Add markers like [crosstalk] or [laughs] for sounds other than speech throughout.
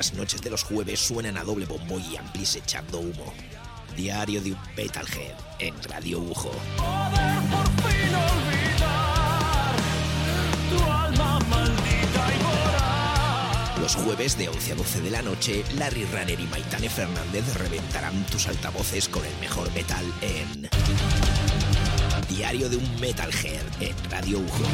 Las noches de los jueves suenan a doble bombo y amplis echando humo. Diario de un Metalhead en Radio Ujo. Los jueves de 11 a 12 de la noche, Larry Runner y Maitane Fernández reventarán tus altavoces con el mejor metal en Diario de un Metalhead en Radio Ujo.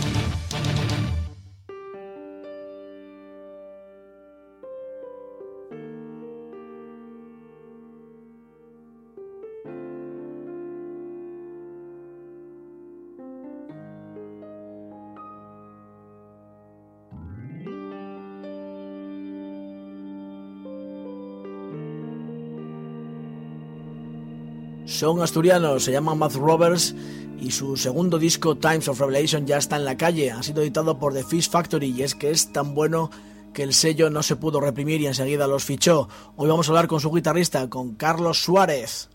Son asturianos, se llaman Matt Roberts y su segundo disco Times of Revelation ya está en la calle. Ha sido editado por The Fish Factory y es que es tan bueno que el sello no se pudo reprimir y enseguida los fichó. Hoy vamos a hablar con su guitarrista, con Carlos Suárez.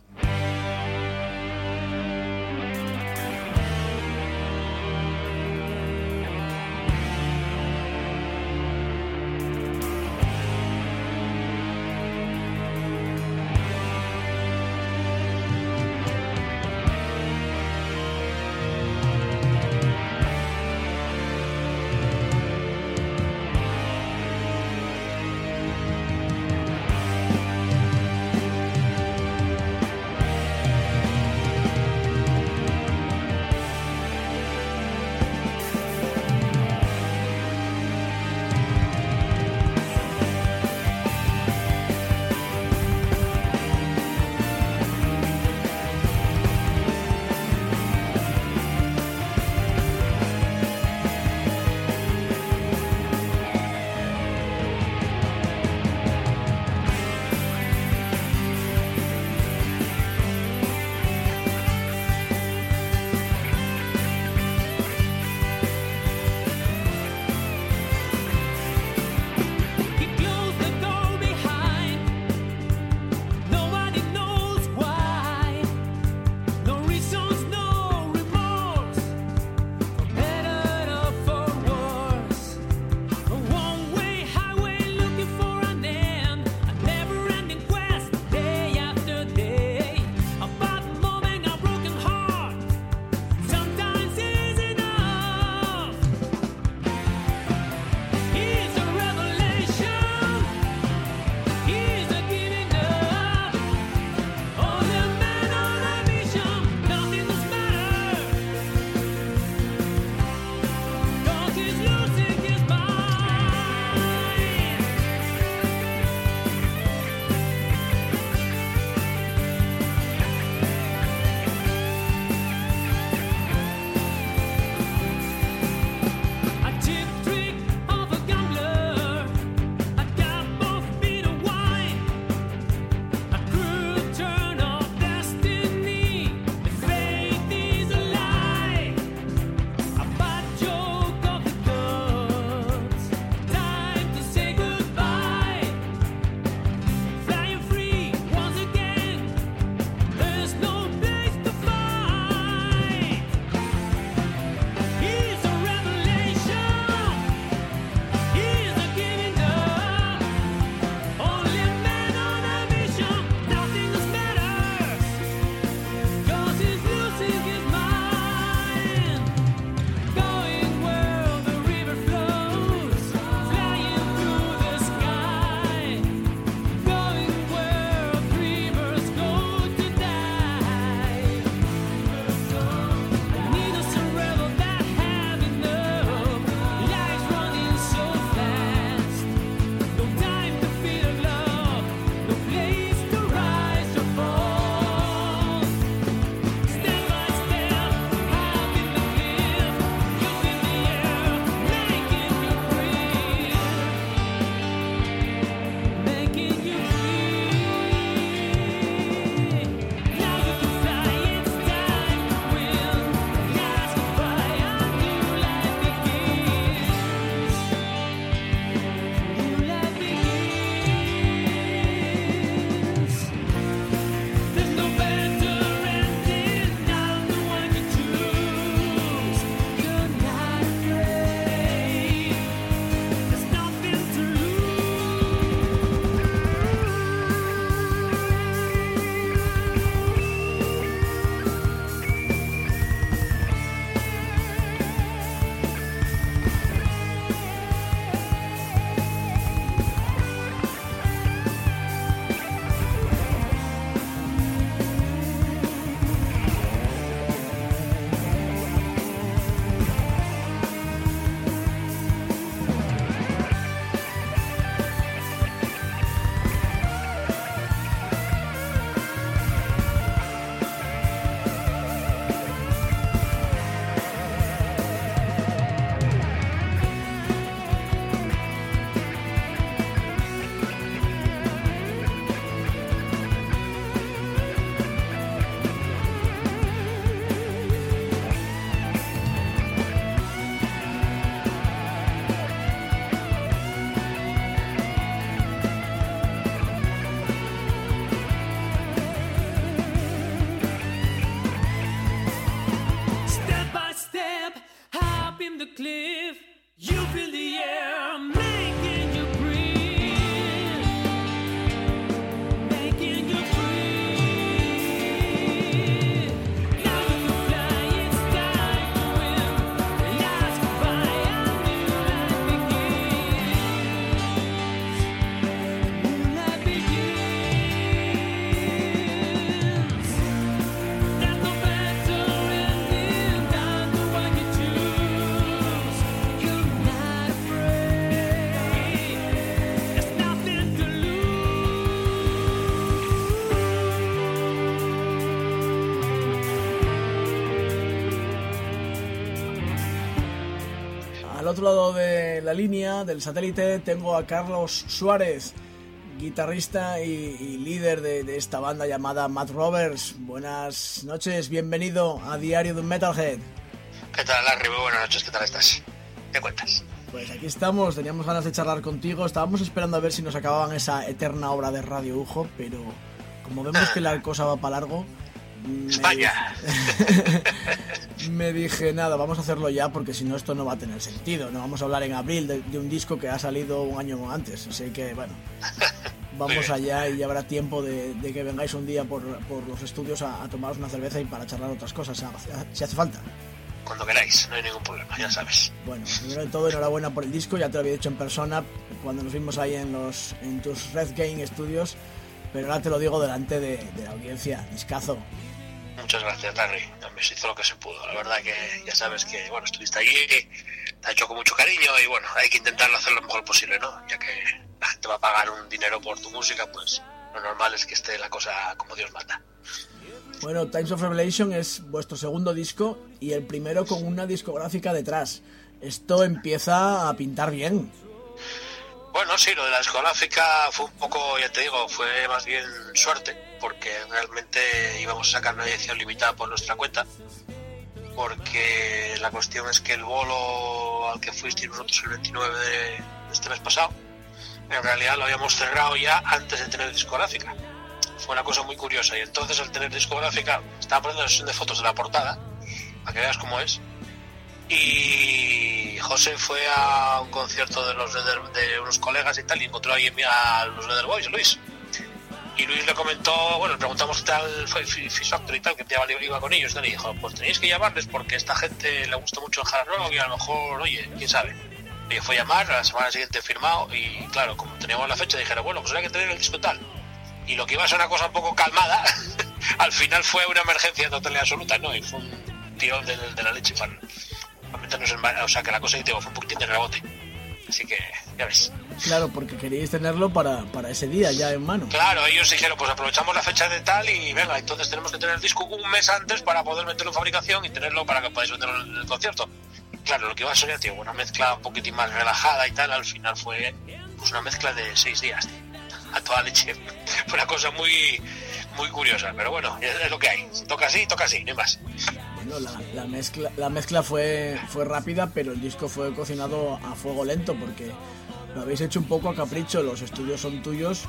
Otro lado de la línea del satélite tengo a Carlos Suárez, guitarrista y, líder de, esta banda llamada Matt Roberts. Buenas noches, bienvenido a Diario de un Metalhead. ¿Qué tal, Larry? Muy buenas noches, ¿qué tal estás? ¿Qué cuentas? Pues aquí estamos, teníamos ganas de charlar contigo, estábamos esperando a ver si nos acababan esa eterna obra de Radio Ujo, pero como vemos que la cosa va para largo, España. me dije, nada, vamos a hacerlo ya porque si no esto no va a tener sentido. No vamos a hablar en abril de, un disco que ha salido un año antes. Así que, bueno, vamos allá y ya habrá tiempo de, que vengáis un día por, los estudios a, tomaros una cerveza y para charlar otras cosas, si hace falta. Cuando queráis, no hay ningún problema, ya sabes. Bueno, primero de todo, enhorabuena por el disco, ya te lo había dicho en persona cuando nos vimos ahí en, los, en tus Red Game Studios, pero ahora te lo digo delante de, de la audiencia, discazo. Muchas gracias, Larry. Se hizo lo que se pudo. La verdad que ya sabes que bueno estuviste allí, te ha hecho con mucho cariño y bueno, hay que intentarlo hacer lo mejor posible, ¿no? Ya que la gente va a pagar un dinero por tu música, pues lo normal es que esté la cosa como Dios manda. Bueno, Times of Revelation es vuestro segundo disco y el primero con una discográfica detrás. Esto empieza a pintar bien. Bueno, sí, lo de la discográfica fue un poco, ya te digo, fue más bien suerte, porque realmente íbamos a sacar una edición limitada por nuestra cuenta, porque la cuestión es que el bolo al que fuisteis vosotros el 29 de este mes pasado, en realidad lo habíamos cerrado ya antes de tener discográfica. Fue una cosa muy curiosa y entonces al tener discográfica, estaba poniendo una sesión de fotos de la portada, para que veas cómo es, y José fue a un concierto de los de unos colegas y tal y encontró a los Leather Boys, Luis. Y Luis le comentó, bueno, le preguntamos qué tal Factory y tal, que iba con ellos. Y dijo, pues tenéis que llamarles porque a esta gente le gusta mucho el hard y a lo mejor, oye, quién sabe. Y fue a llamar, la semana siguiente firmado y claro, como teníamos la fecha, dijeron, bueno, pues hay que tener el disco tal. Y lo que iba a ser una cosa un poco calmada, [laughs] al final fue una emergencia total y absoluta, ¿no? Y fue un tirón de, la leche para, o sea, que la cosa tengo fue un poquitín de rebote. Así que, ya ves. Claro, porque queríais tenerlo para, para ese día ya en mano. Claro, ellos dijeron, pues aprovechamos la fecha de tal y venga, entonces tenemos que tener el disco un mes antes para poder meterlo en fabricación y tenerlo para que podáis venderlo en el concierto. Claro, lo que iba a ser, tío, una mezcla un poquitín más relajada y tal, al final fue pues una mezcla de seis días, a toda leche. [laughs] fue una cosa muy, muy curiosa, pero bueno, es, lo que hay. Toca así, toca así, no hay más. Bueno, la, mezcla, la mezcla fue, fue rápida, pero el disco fue cocinado a fuego lento porque lo habéis hecho un poco a capricho, los estudios son tuyos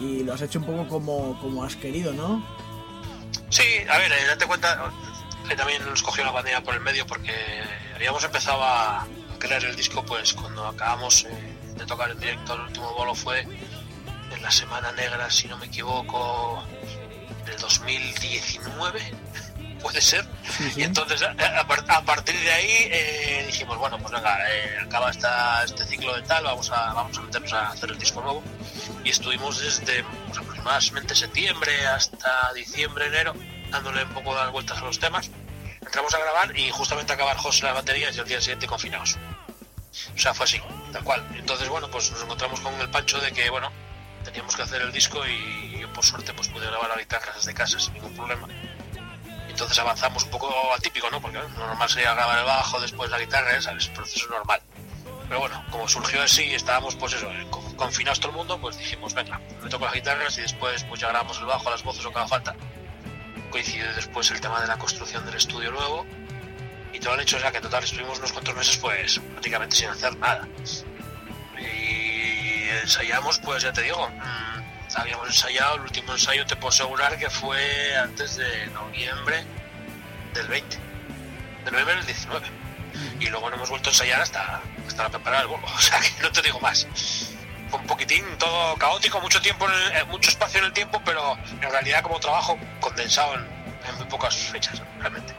y lo has hecho un poco como, como has querido, ¿no? Sí, a ver, eh, date cuenta que también nos cogió la pandemia por el medio porque habíamos empezado a crear el disco pues cuando acabamos eh, de tocar en directo, el último bolo fue en la Semana Negra, si no me equivoco, del 2019 puede ser. Y entonces, a, partir de ahí eh, dijimos, bueno, pues venga, eh, acaba esta, este ciclo de tal, vamos a, vamos a meternos a hacer el disco nuevo. Y estuvimos desde pues, aproximadamente septiembre hasta diciembre, enero, dándole un poco las vueltas a los temas. Entramos a grabar y justamente acabar José las baterías y el día siguiente confinados. O sea, fue así, tal cual. Entonces, bueno, pues nos encontramos con el pancho de que, bueno, teníamos que hacer el disco y yo por suerte pues pude grabar la guitarra desde casa sin ningún problema entonces avanzamos un poco atípico, ¿no? Porque normal sería grabar el bajo, después la guitarra, ¿sabes? El proceso normal. Pero bueno, como surgió así estábamos, pues eso, confinados todo el mundo, pues dijimos, venga, me toco las guitarras y después pues ya grabamos el bajo, las voces o cada falta. Coincidió después el tema de la construcción del estudio nuevo y todo el hecho, o que en total estuvimos unos cuantos meses, pues prácticamente sin hacer nada. Y ensayamos, pues ya te digo, mm, habíamos ensayado, el último ensayo te puedo asegurar que fue antes de noviembre del 20. de noviembre del 19. Y luego no hemos vuelto a ensayar hasta, hasta preparar el bolo. [laughs] O sea que no te digo más. Fue un poquitín todo caótico, mucho tiempo, en eh, mucho espacio en el tiempo, pero en realidad como trabajo condensado en, muy pocas fechas, realmente.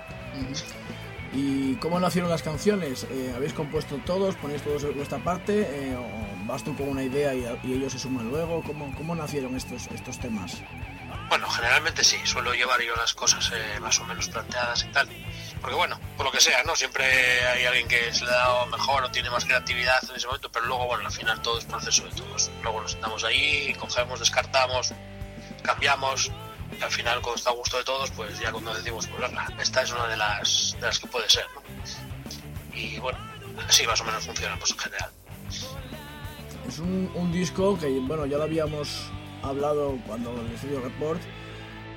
¿Y cómo nacieron las canciones? Eh, ¿Habéis compuesto todos? ¿Ponéis todos vuestra parte? Eh, ¿O vas tú con una idea y, ellos se suman luego? ¿Cómo, cómo nacieron estos, estos temas? Bueno, generalmente sí, suelo llevar yo las cosas eh, más o menos planteadas y tal. Porque bueno, por lo que sea, ¿no? Siempre hay alguien que se le ha dado mejor o tiene más creatividad en ese momento, pero luego, bueno, al final todo es proceso de todos. Luego nos sentamos ahí, cogemos, descartamos, cambiamos, y al final cuando está a gusto de todos, pues ya cuando decimos, pues esta es una de las, de las que puede ser, ¿no? Y bueno, así más o menos funciona pues en general. Es un, disco que, bueno, ya lo habíamos hablado cuando el estudio Report,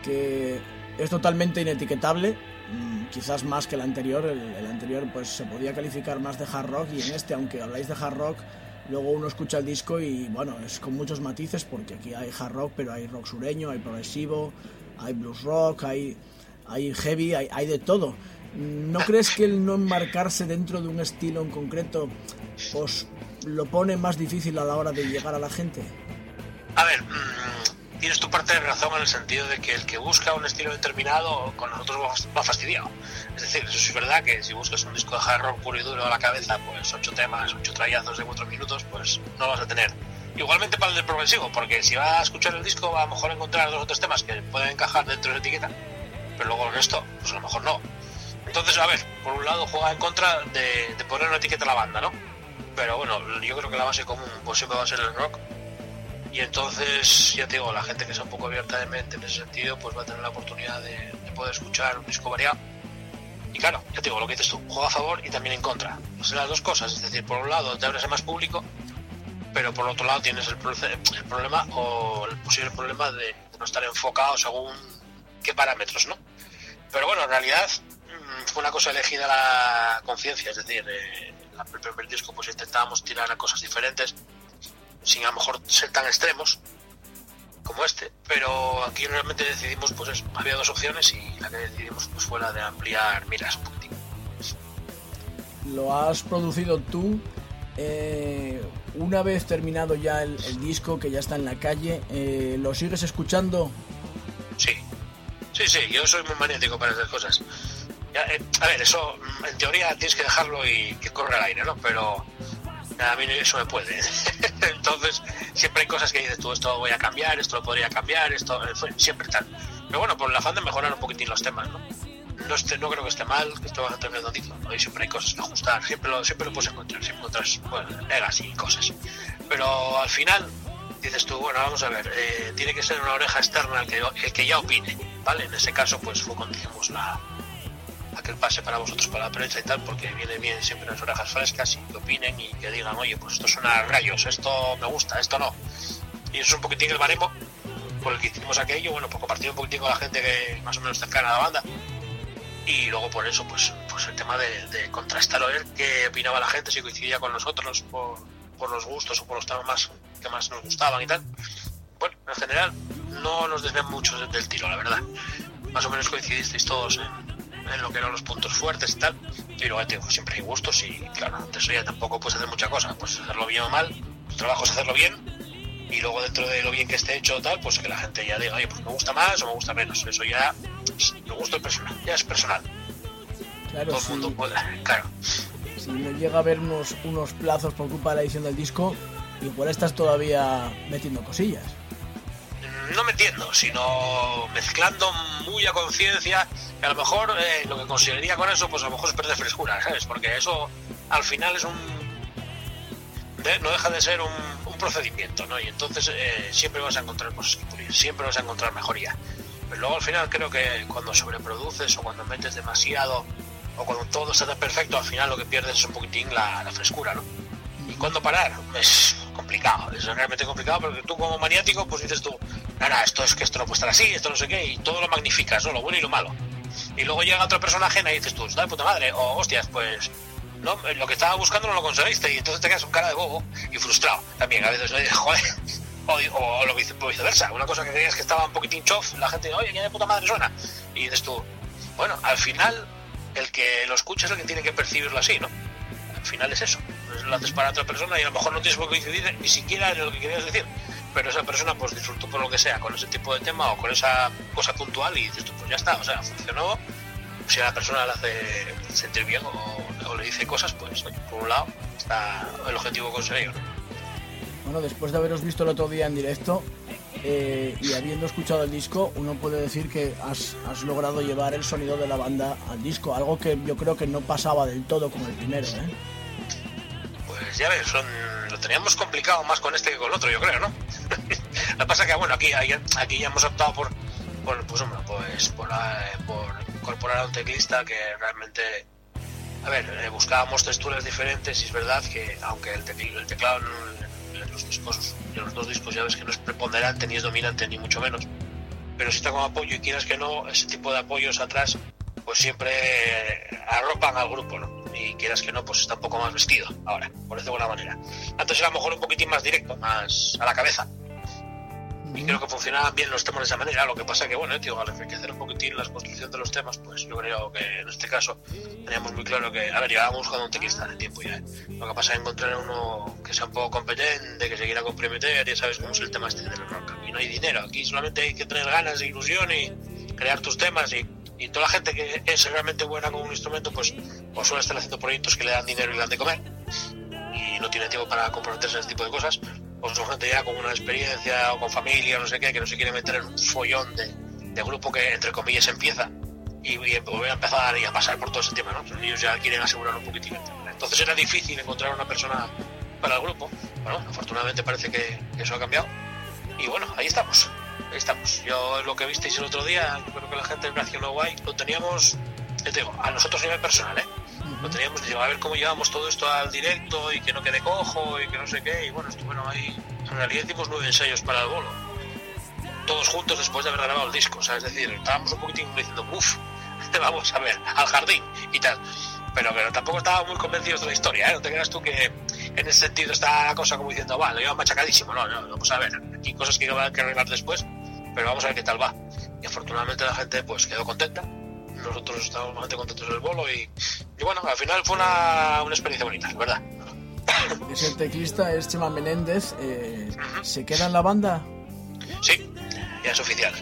que es totalmente inetiquetable, mm, quizás más que el anterior. El, anterior pues se podía calificar más de hard rock y en este, aunque habláis de hard rock, luego uno escucha el disco y bueno, es con muchos matices porque aquí hay hard rock, pero hay rock sureño, hay progresivo, hay blues rock, hay, heavy, hay, de todo. ¿No crees que el no enmarcarse dentro de un estilo en concreto os lo pone más difícil a la hora de llegar a la gente? A ver, mmm, tienes tu parte de razón en el sentido de que el que busca un estilo determinado con nosotros va fastidiado. Es decir, eso sí es verdad que si buscas un disco de hard rock puro y duro a la cabeza, pues ocho temas, ocho trayazos de cuatro minutos, pues no vas a tener. Igualmente para el del progresivo, porque si va a escuchar el disco va a lo mejor encontrar dos o tres temas que pueden encajar dentro de la etiqueta, pero luego el resto, pues a lo mejor no. Entonces, a ver, por un lado juega en contra de, de poner una etiqueta a la banda, ¿no? Pero bueno, yo creo que la base común pues siempre va a ser el rock y entonces, ya te digo, la gente que sea un poco abierta de mente en ese sentido, pues va a tener la oportunidad de, poder escuchar un disco variado. Y claro, ya te digo, lo que dices tú, juega a favor y también en contra. Pues las dos cosas, es decir, por un lado te abres a más público, pero por otro lado tienes el, problema o el posible problema de, no estar enfocado según qué parámetros, ¿no? Pero bueno, en realidad mm, fue una cosa elegida la conciencia, es decir, eh, el primer disco pues intentábamos tirar a cosas diferentes sin a lo mejor ser tan extremos como este, pero aquí realmente decidimos, pues eso, había dos opciones y la que decidimos pues fue la de ampliar miras un. Lo has producido tú. Eh, una vez terminado ya el, disco que ya está en la calle, eh, ¿lo sigues escuchando? Sí, sí, sí, yo soy muy magnético para esas cosas. Eh, a ver, eso en teoría tienes que dejarlo y que corra el aire, ¿no? Pero a mí eso me puede. [laughs] Entonces, siempre hay cosas que dices tú, esto voy a cambiar, esto lo podría cambiar, esto siempre tal. Pero bueno, por la afán de mejorar un poquitín los temas, ¿no? No, esté, no creo que esté mal, que esté bastante redondito, ¿no? siempre hay cosas que ajustar, siempre lo, siempre lo puedes encontrar, siempre bueno, pegas y cosas. Pero al final dices tú, bueno, vamos a ver, eh, tiene que ser una oreja externa el que, el que ya opine, ¿vale? En ese caso, pues fue cuando hicimos la, aquel pase para vosotros, para la prensa y tal, porque viene bien siempre las orejas frescas y que opinen y que digan, oye, pues esto suena rayos, esto me gusta, esto no. Y eso es un poquitín el baremo por el que hicimos aquello, bueno, pues compartir un poquitín con la gente que más o menos cercana a la banda. Y luego por eso, pues, pues el tema de, contrastar o ver qué opinaba la gente, si coincidía con nosotros por, por los gustos o por los temas más, que más nos gustaban y tal. Bueno, en general no nos desvían mucho del tiro, la verdad. Más o menos coincidisteis todos en, en lo que eran los puntos fuertes y tal. Y luego, digo, siempre hay gustos y, claro, antes ya tampoco puedes hacer mucha cosa. Pues hacerlo bien o mal, tu trabajo es hacerlo bien. Y luego, dentro de lo bien que esté hecho, tal, pues que la gente ya diga, oye, pues me gusta más o me gusta menos. Eso ya, me gusta personal, ya es personal. Claro, Todo el mundo puede, [laughs] claro. Si no llega a haber unos, unos plazos por culpa de la edición del disco, igual estás todavía metiendo cosillas no metiendo, sino mezclando muy a conciencia, que a lo mejor eh, lo que consideraría con eso, pues a lo mejor es perder frescura, ¿sabes? Porque eso al final es un... no deja de ser un, procedimiento, ¿no? Y entonces eh, siempre vas a encontrar cosas que pulir, siempre vas a encontrar mejoría. Pero luego al final creo que cuando sobreproduces o cuando metes demasiado o cuando todo está tan perfecto, al final lo que pierdes es un poquitín la, la frescura, ¿no? ¿Y cuándo parar? Es complicado, es realmente complicado porque tú como maniático pues dices tú, nada, esto es que esto no puede estar así, esto no sé qué, y todo lo magnificas, ¿no? Lo bueno y lo malo. Y luego llega otro personaje y dices tú, de puta madre, o hostias, pues no, lo que estaba buscando no lo conseguiste y entonces te quedas un cara de bobo y frustrado. También a veces, [laughs] joder, o, lo viceversa, una cosa que creías que estaba un poquitín chof, la gente, oye, ¿qué de puta madre suena? Y dices tú, bueno, al final el que lo escucha es el que tiene que percibirlo así, ¿no? Al final es eso. Lo haces para otra persona y a lo mejor no tienes por qué coincidir ni siquiera en lo que querías decir. Pero esa persona pues disfrutó por lo que sea con ese tipo de tema o con esa cosa puntual y pues ya está, o sea, funcionó. Si a la persona le hace sentir bien o, le dice cosas, pues por un lado está el objetivo conseguido. Bueno, después de haberos visto el otro día en directo, eh, y habiendo escuchado el disco, uno puede decir que has, has, logrado llevar el sonido de la banda al disco, algo que yo creo que no pasaba del todo con el primero, ¿eh? Pues ya ves, son, lo teníamos complicado más con este que con el otro, yo creo, ¿no? [laughs] lo que pasa que, bueno, aquí, aquí ya hemos optado por, por pues, hombre, pues, por, eh, por incorporar a un teclista que realmente a ver, eh, buscábamos texturas diferentes y es verdad que aunque el, el teclado los discos, de los dos discos ya ves que no es preponderante ni es dominante ni mucho menos, pero si está como apoyo y quieras que no, ese tipo de apoyos atrás pues siempre arropan al grupo, ¿no? Y quieras que no, pues está un poco más vestido ahora, por decirlo de alguna manera. Antes era a lo mejor un poquitín más directo, más a la cabeza, y creo que funcionaban bien los temas de esa manera. Lo que pasa que, bueno, tío, al enriquecer un poquitín la construcción de los temas, pues yo creo que en este caso teníamos muy claro que, a ver, llevábamos buscando un teclista de tiempo ya. ¿eh? Lo que pasa es encontrar uno que sea un poco competente, que se quiera comprometer, ya sabes cómo es el tema este del rock. Aquí no hay dinero, aquí solamente hay que tener ganas e ilusión y crear tus temas y, y toda la gente que es realmente buena con un instrumento, pues, pues suele estar haciendo proyectos que le dan dinero y le dan de comer y no tiene tiempo para comprometerse en ese tipo de cosas, pues son gente ya con una experiencia o con familia, no sé qué, que no se quiere meter en un follón de, grupo que, entre comillas, empieza y, y a empezar y a pasar por todo ese tema, ¿no? Ellos ya quieren asegurar un poquitín. Entonces era difícil encontrar una persona para el grupo. Bueno, afortunadamente parece que, eso ha cambiado. Y bueno, ahí estamos. Ahí estamos. Yo lo que visteis el otro día, yo creo que la gente reaccionó guay. Lo teníamos, te digo, a nosotros a nivel personal, ¿eh? lo teníamos digo, a ver cómo llevamos todo esto al directo y que no quede cojo y que no sé qué. Y bueno, bueno ahí en realidad hicimos nueve ensayos para el bolo. Todos juntos después de haber grabado el disco. O sea, es decir, estábamos un poquitín diciendo, uff, [laughs] vamos a ver, al jardín y tal. Pero, pero tampoco estábamos muy convencidos de la historia, ¿eh? No te creas tú que en ese sentido está la cosa como diciendo, va, lo lleva machacadísimo. No, no, vamos a ver, aquí cosas que hay que arreglar después, pero vamos a ver qué tal va. Y afortunadamente la gente pues quedó contenta nosotros estábamos bastante contentos del bolo y, y bueno, al final fue una, una experiencia bonita, verdad. Es el teclista, es Chema Menéndez. Eh, ¿Se queda en la banda? Sí, ya es oficial.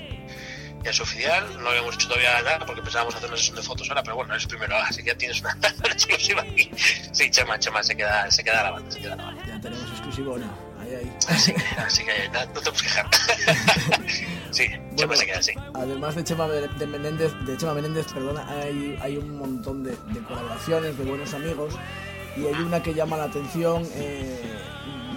Ya es oficial, no habíamos hecho todavía nada porque pensábamos hacer una sesión de fotos ahora, pero bueno, es primero, [laughs] así que ya tienes una, exclusiva aquí. Sí, Chema, Chema se queda, se queda la banda, se queda la banda. Ya tenemos exclusivo, ¿no? Ahí, ahí. Así, [laughs] así que no, no te puedes quejar. [laughs] sí, Chema se queda así. Además de Chema de Menéndez, de Chema Menéndez, perdona, hay, hay un montón de, de colaboraciones, de buenos amigos y hay una que llama la atención eh,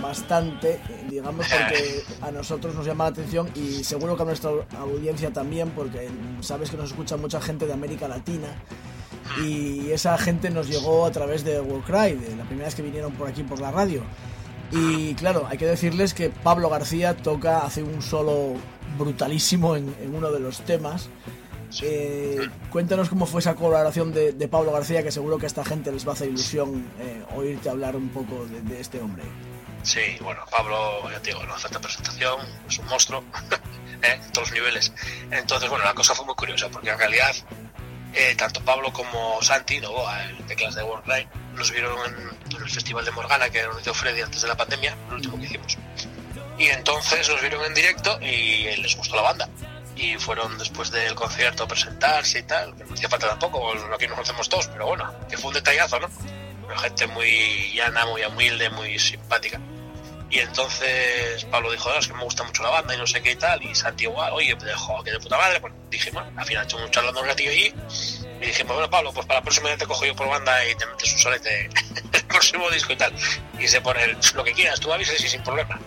bastante, digamos, porque a nosotros nos llama la atención y seguro que a nuestra audiencia también, porque sabes que nos escucha mucha gente de América Latina y esa gente nos llegó a través de Warcry, de la primera vez que vinieron por aquí por la radio. Y claro, hay que decirles que Pablo García toca, hace un solo brutalísimo en, en uno de los temas. Eh, cuéntanos cómo fue esa colaboración de, de, Pablo García, que seguro que a esta gente les va a hacer ilusión eh, oírte hablar un poco de, de, este hombre. Sí, bueno, Pablo, ya te digo, no hace presentación, es un monstruo, [laughs] ¿eh? en todos los niveles. Entonces, bueno, la cosa fue muy curiosa, porque en realidad, eh, tanto Pablo como Santi, ¿no? el teclas de Worldline, nos vieron en, en, el Festival de Morgana, que organizó Freddy antes de la pandemia, el último que hicimos. Y entonces nos vieron en directo y les gustó la banda y fueron después del concierto a presentarse y tal, que no hacía falta tampoco, aquí nos conocemos todos, pero bueno, que fue un detallazo, ¿no? Pero gente muy llana, muy humilde, muy simpática. Y entonces Pablo dijo, es que me gusta mucho la banda y no sé qué y tal, y Santi igual, oye, pues dejó que de puta madre, pues dijimos, al final echamos charlando un ratillo allí, y dijimos, bueno Pablo, pues para la próxima vez te cojo yo por banda y te metes un solete el próximo disco y tal, y se pone lo que quieras, tú avisas y sin problema.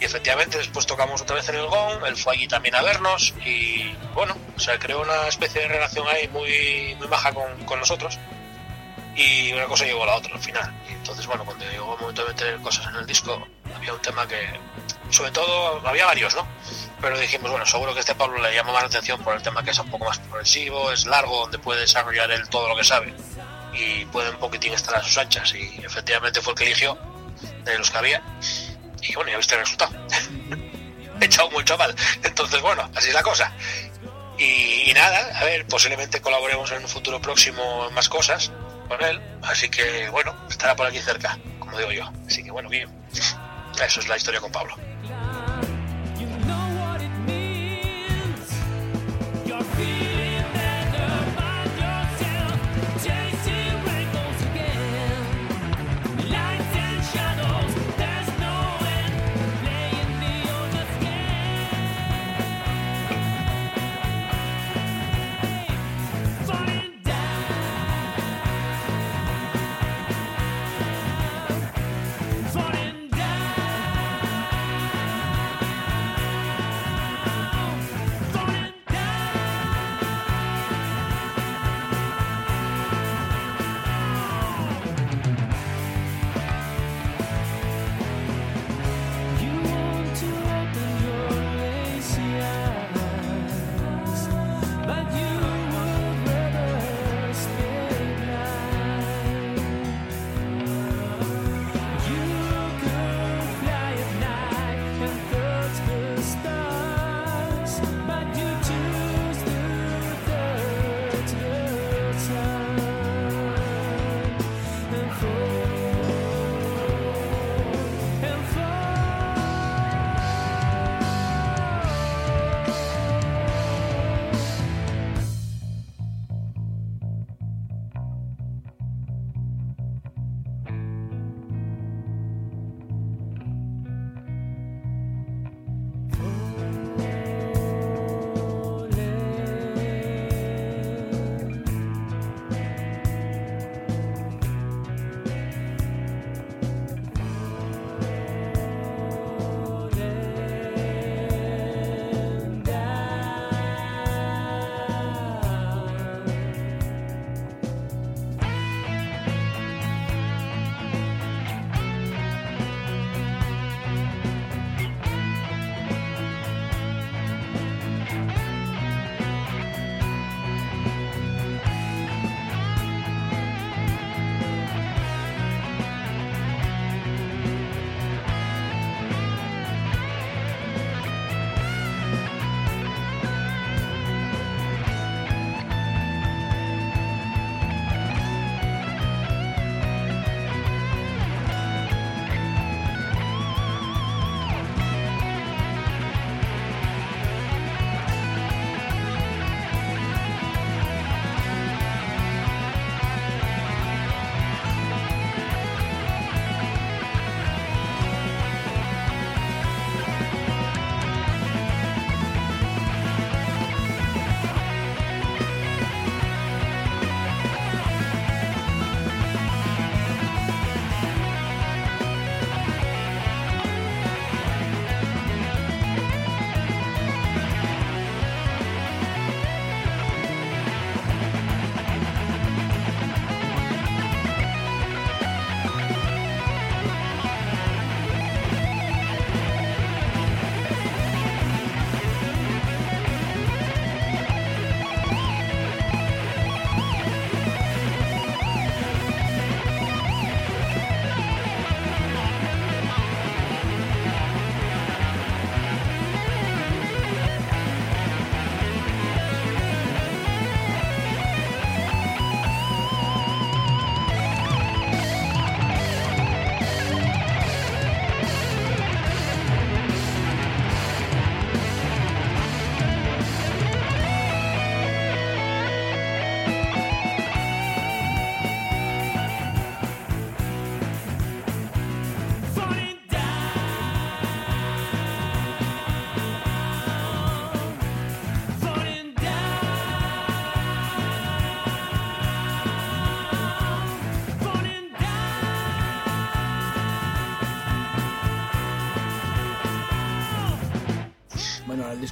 Y efectivamente después tocamos otra vez en el GON, él fue allí también a vernos y bueno, o sea, creó una especie de relación ahí muy, muy baja con, con nosotros y una cosa llevó a la otra al final. Y entonces, bueno, cuando llegó el momento de meter cosas en el disco, había un tema que, sobre todo, había varios, ¿no? Pero dijimos, bueno, seguro que este Pablo le llama más la atención por el tema que es un poco más progresivo, es largo, donde puede desarrollar él todo lo que sabe y puede un poquitín estar a sus anchas. Y efectivamente fue el que eligió de los que había y bueno, ya viste el resultado. [laughs] He echado mucho mal. Entonces, bueno, así es la cosa. Y, nada, a ver, posiblemente colaboremos en un futuro próximo en más cosas con él. Así que bueno, estará por aquí cerca, como digo yo. Así que bueno, bien. Eso es la historia con Pablo.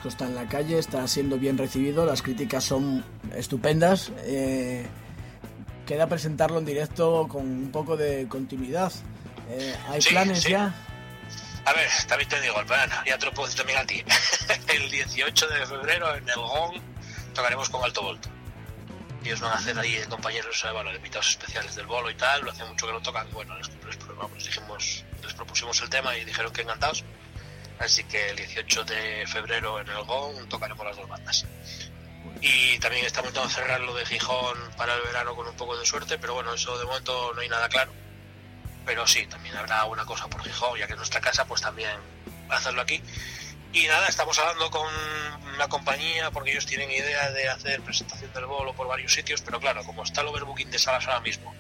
Está en la calle, está siendo bien recibido, las críticas son estupendas. Eh, queda presentarlo en directo con un poco de continuidad. Eh, ¿Hay planes ya? A ver, también te digo, el plan, ya te lo puedo decir también a ti. [laughs] el 18 de febrero en el GON tocaremos con Alto Volto. Ellos van a hacer ahí compañeros, bueno, invitados especiales del bolo y tal, lo hace mucho que lo tocan, bueno, les, les, dijimos, les propusimos el tema y dijeron que encantados. Así que el 18 de febrero en el GON tocaremos las dos bandas. y también estamos intentando cerrar lo de Gijón para el verano con un poco de suerte, pero bueno, eso de momento no hay nada claro. Pero sí, también habrá una cosa por Gijón, ya que es nuestra casa, pues también hacerlo aquí. Y nada, estamos hablando con una compañía porque ellos tienen idea de hacer presentación del bolo por varios sitios, pero claro, como está el overbooking de salas ahora mismo,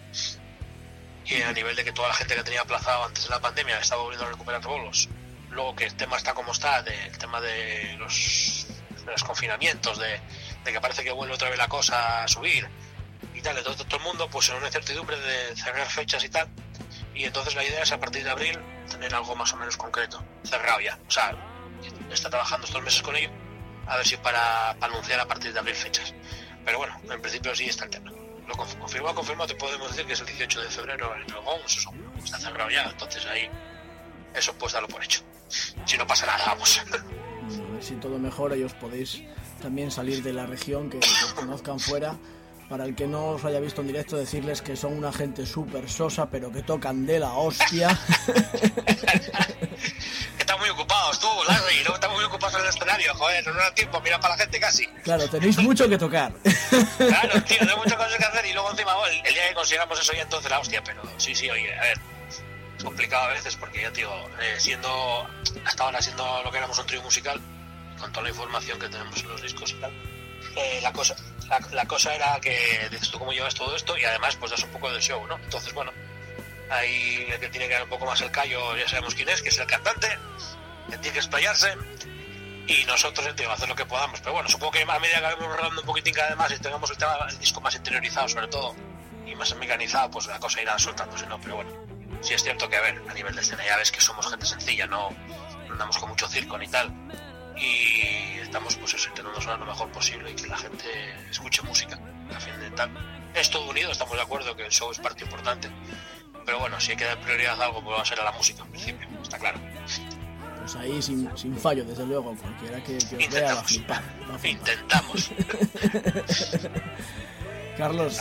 y a nivel de que toda la gente que tenía aplazado antes de la pandemia estaba volviendo a recuperar bolos, luego que el tema está como está, del tema de los, de los confinamientos, de, de que parece que vuelve otra vez la cosa a subir y tal, de todo, todo el mundo, pues en una incertidumbre de cerrar fechas y tal. Y entonces la idea es a partir de abril tener algo más o menos concreto, cerrado ya. O sea, está trabajando estos meses con ello, a ver si para, para anunciar a partir de abril fechas. Pero bueno, en principio sí está el tema. Lo confirmado, confirmado, te podemos decir que es el 18 de febrero en el GOMS, eso está cerrado ya, entonces ahí eso pues darlo por hecho. Si no pasa nada, vamos. [laughs] A ver si todo mejora y os podéis también salir de la región, que, que os conozcan fuera. Para el que no os haya visto en directo, decirles que son una gente súper sosa, pero que tocan de la hostia. [laughs] Están muy ocupados tú, Larry, no estamos muy ocupados en el escenario, joder, no da tiempo, mira para la gente casi. Claro, tenéis mucho que tocar. Claro, tío, tengo muchas cosas que hacer y luego encima el, el día que consigamos eso ya entonces la hostia, pero sí, sí, oye, a ver, complicado a veces porque ya, tío, eh, siendo, hasta ahora siendo lo que éramos un trío musical, con toda la información que tenemos en los discos y tal, eh, la cosa la, cosa era que dices tú cómo llevas todo esto y además pues das un poco del show, ¿no? Entonces, bueno, ahí el que tiene que dar un poco más el callo, ya sabemos quién es, que es el cantante, que tiene que explayarse y nosotros tío, hacer lo que podamos. Pero bueno, supongo que a medida que vamos rodando un poquitín cada más y tengamos el, tema, el disco más interiorizado sobre todo y más mecanizado, pues la cosa irá soltándose, ¿no? Pero bueno, sí es cierto que a ver, a nivel de escena ya ves que somos gente sencilla, no, no andamos con mucho circo ni tal y estamos pues eso, intentando sonar lo mejor posible y que la gente escuche música. A fin de tal. Es todo unido, estamos de acuerdo que el show es parte importante, pero bueno, si hay que dar prioridad a algo, pues va a ser a la música en principio, está claro. Pues ahí sin, sin fallo, desde luego, cualquiera que, que os vea va a flipar. Va a flipar. Intentamos. [laughs] Carlos,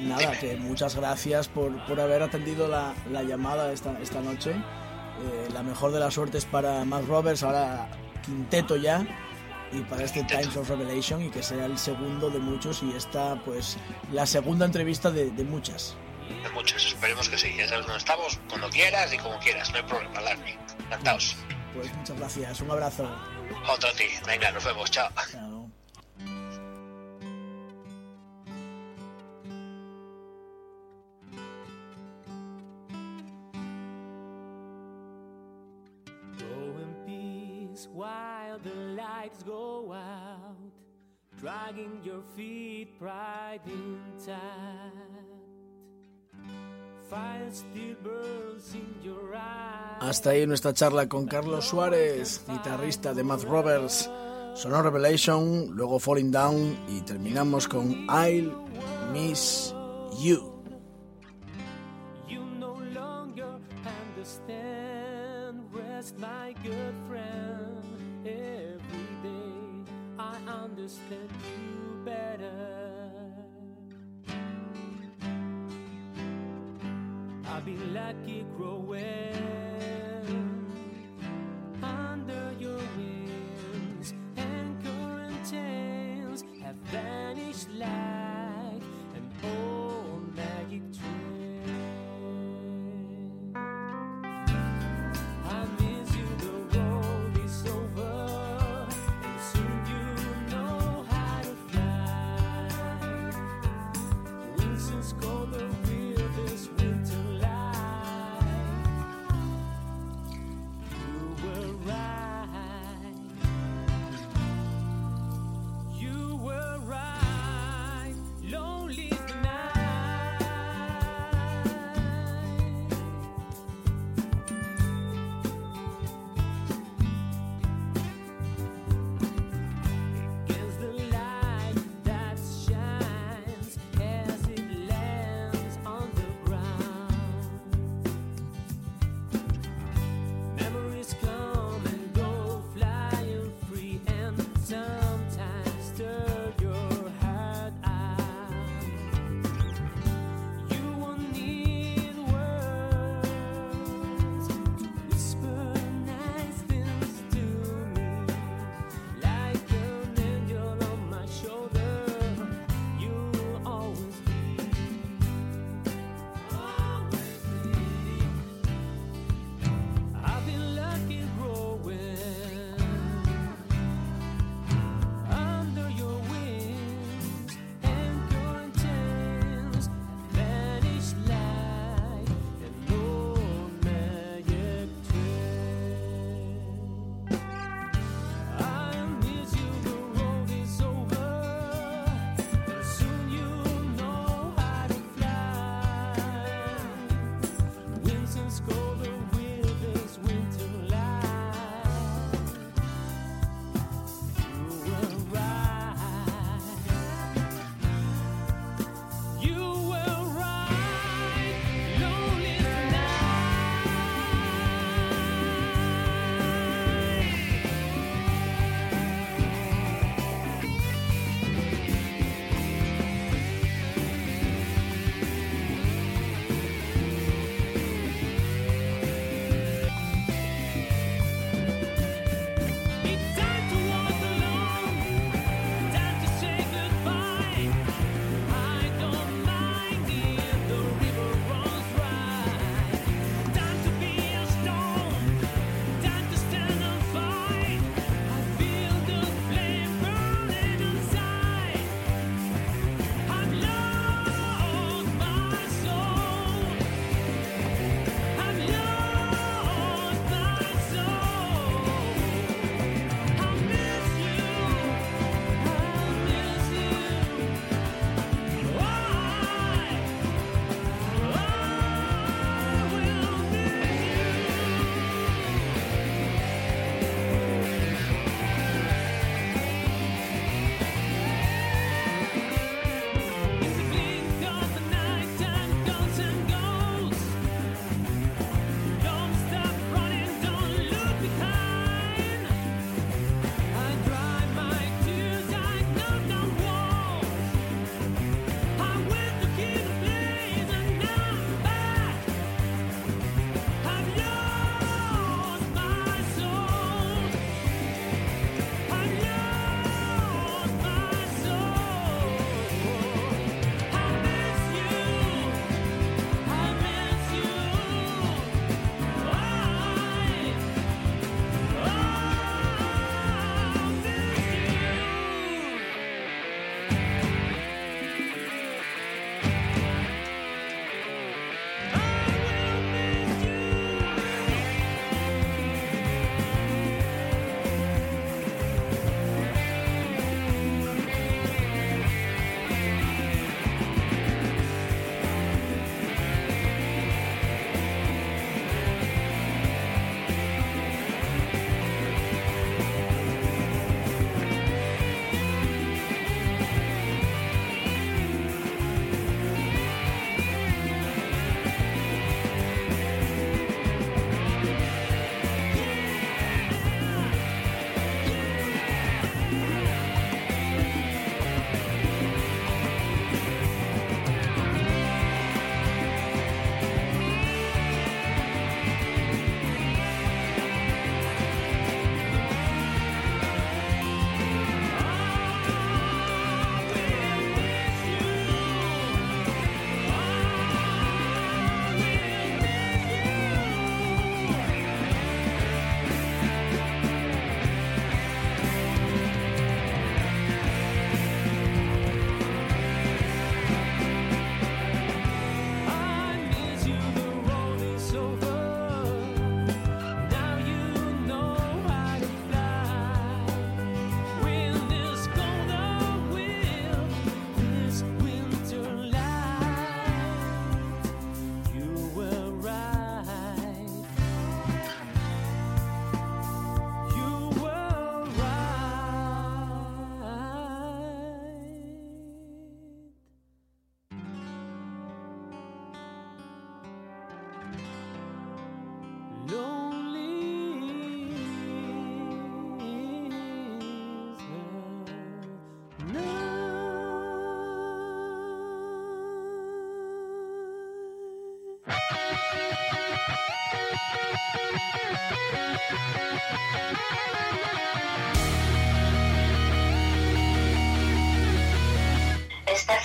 nada, que muchas gracias por, por haber atendido la, la llamada esta, esta noche. Eh, la mejor de las suertes para Matt Roberts, ahora quinteto ya, y para este. Times of Revelation, y que sea el segundo de muchos, y esta, pues, la segunda entrevista de, de muchas. De muchas, esperemos que sí. Ya sabes dónde estamos, cuando quieras y como quieras, no hay problema, Larry. Encantados. Pues muchas gracias, un abrazo. Otro a ti. Venga, nos vemos, chao. Chao. While the lights go out, dragging your feet pride. Hasta ahí nuestra charla con Carlos Suárez, guitarrista de Matt Roberts. Sonó Revelation, luego Falling Down y terminamos con I'll Miss. You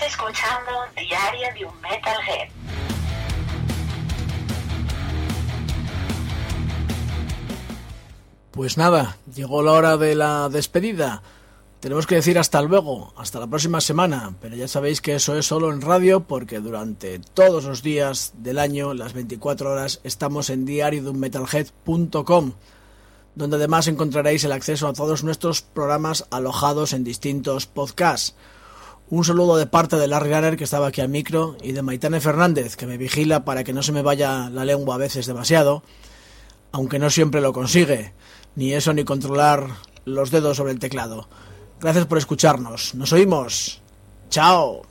escuchando Diario de un Metalhead. Pues nada, llegó la hora de la despedida. Tenemos que decir hasta luego, hasta la próxima semana, pero ya sabéis que eso es solo en radio porque durante todos los días del año, las 24 horas, estamos en diariodunmetalhead.com, donde además encontraréis el acceso a todos nuestros programas alojados en distintos podcasts. Un saludo de parte de Larry Runner que estaba aquí al micro y de Maitane Fernández que me vigila para que no se me vaya la lengua a veces demasiado, aunque no siempre lo consigue, ni eso ni controlar los dedos sobre el teclado. Gracias por escucharnos. Nos oímos. Chao.